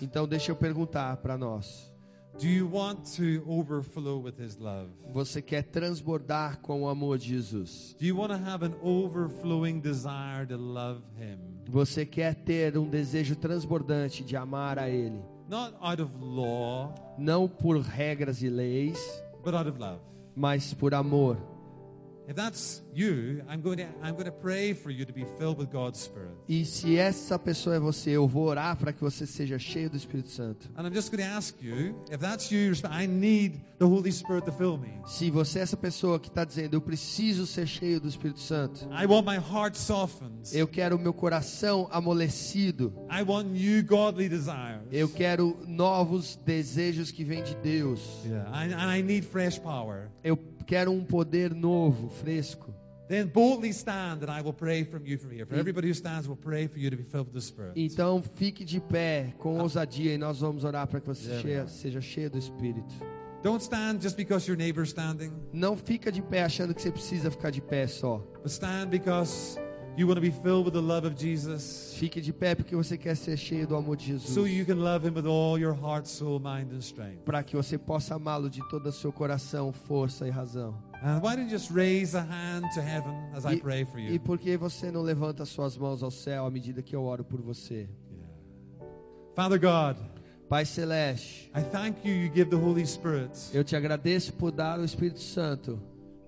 Então deixa eu perguntar para nós: do you want to overflow with His love? você quer transbordar com o amor de Jesus? Do you want to have an overflowing desire to love Him? Você quer ter um desejo transbordante de amar a Ele, Not out of law, não por regras e leis, but out of love. mas por amor. E se essa pessoa é você, eu vou orar para que você seja cheio do Espírito Santo. And I'm just going to ask you, if that's you, I need the Holy Spirit to fill me. Se você é essa pessoa que está dizendo, eu preciso ser cheio do Espírito Santo, I want my heart softened. eu quero meu coração amolecido, I want new godly desires. eu quero novos desejos que vêm de Deus, Yeah, and I need fresh power. eu quero um poder novo, fresco. Then boldly stand, and I will pray from you from here. For everybody who stands, will pray for you to be filled with the Spirit. Então fique de pé com ousadia e nós vamos orar para que você cheia- seja cheio do Espírito. Don't stand just because your neighbor's standing, Não fica de pé achando que você precisa ficar de pé só. but stand because you want to be filled with the love of Jesus, Fique de pé porque você quer ser cheio do amor de Jesus. so you can love Him with all your heart, soul, mind, and strength. para que você possa amá-lo de todo o seu coração, força e razão. And why don't you just raise a hand to heaven as I E, pray for e you? por que você não levanta suas mãos ao céu à medida que eu oro por você? Father God, Pai Celeste, I thank you. You give the Holy Spirit eu te agradeço por dar o Espírito Santo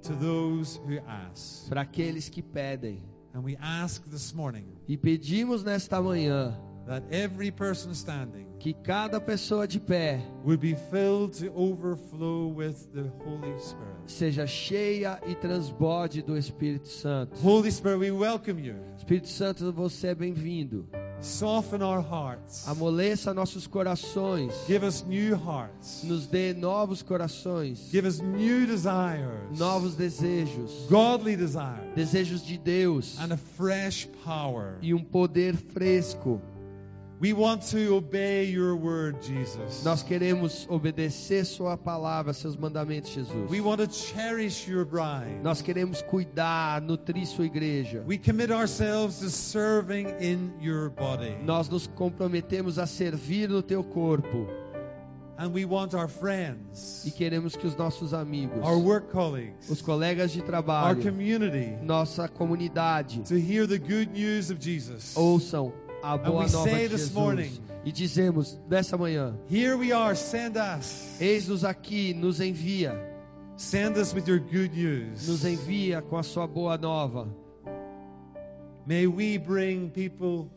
to those who ask. para aqueles que pedem. And we ask this morning E pedimos nesta manhã that every person standing que cada pessoa de pé would be filled to overflow with the Holy Spirit. seja cheia e transborde do Espírito Santo. Holy Spirit, we welcome you. Espírito Santo, você é bem-vindo. Soften our hearts. Amoleça nossos corações. Give us new hearts. Nos dê novos corações, Give us new desires. novos desejos. Godly desires. desejos de Deus And a fresh power. e um poder fresco. We want to obey your word, Jesus. Nós queremos obedecer Sua palavra, Seus mandamentos, Jesus. We want to cherish your bride. Nós queremos cuidar, nutrir Sua igreja. We commit ourselves to serving in your body. Nós nos comprometemos a servir no Teu corpo And we want our friends, e queremos que os nossos amigos, our work colleagues, os colegas de our trabalho, community nossa comunidade to hear the good news of Jesus. ouçam a boa we nova say de this morning, Jesus. E dizemos nessa manhã: Here we are, send us. Eis-nos aqui, nos envia. Send us with your good nos news. envia com a sua boa nova, May we bring people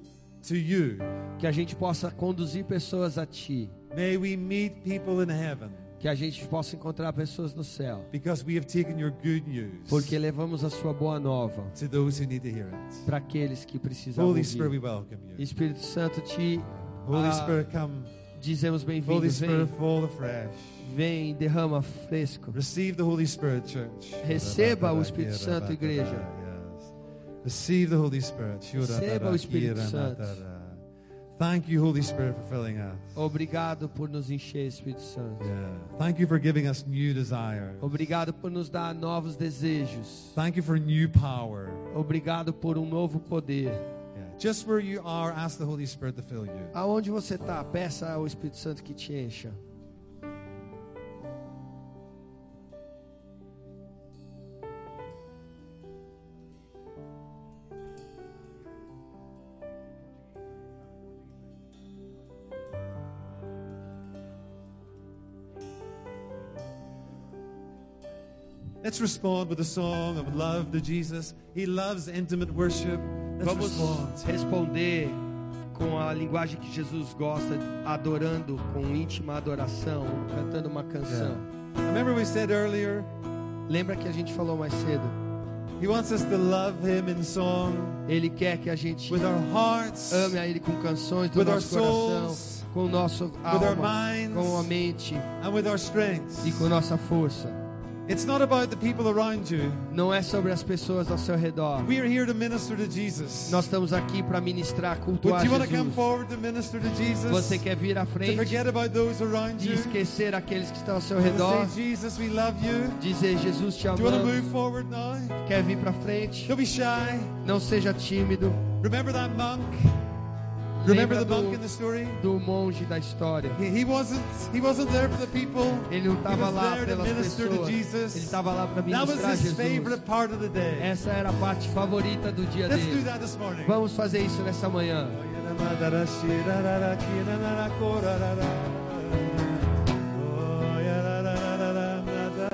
to you. que a gente possa conduzir pessoas a ti, May we meet people in heaven que a gente possa encontrar pessoas no céu, because we have taken your good news porque levamos a sua boa nova para aqueles que precisam Holy ouvir. Espírito Santo, te Holy ah, Spirit, come. dizemos Holy bem-vindo, Spirit, vem, fall afresh. vem, derrama fresco. Receive the Holy Spirit, church. Receba o Espírito Santo, igreja. Holy. Receba o Espírito Santo. Thank you, Holy Spirit, for filling us. Obrigado por nos encher, Espírito Santo. Yeah. Thank you for giving us new desires. Obrigado por nos dar novos desejos. Thank you for new power. Obrigado por um novo poder. Yeah. Just where you are, ask the Holy Spirit to fill you. Aonde você está, peça ao Espírito Santo que te encha. Let's respond with a song of love to Jesus. He loves intimate worship. Let's Vamos respond. responder com a linguagem que Jesus gosta, adorando com íntima adoração, cantando uma canção. Remember we said earlier, Lembra que a gente falou mais cedo? He wants us to love Him in song Ele quer que a gente with our hearts, ame a Ele com canções do With our nosso coração, souls, com o nosso our alma, minds, com a mente and with our strengths. e com nossa força. It's not about the people around you. Não é sobre as pessoas ao seu redor. We are here to minister to Jesus. Nós estamos aqui para ministrar, Would cultuar you want to come Jesus. forward to minister to Jesus? Você quer vir à to frente forget about those around you? esquecer aqueles que estão ao seu redor, say, Jesus, we love you. dizer Jesus te Do you want to move amamos. forward now? Quer vir para frente? Don't be shy. Não seja tímido. Remember that monk? Remember the monk in the story? do monge da história. He, he wasn't he wasn't there for the people. Ele não He estava lá pelas minister to pessoas. Jesus. Ele estava lá para That was ministrar his Jesus. favorite part of the day. Essa era a parte favorita do dia Let's do dele. that this morning. Vamos fazer isso nessa manhã.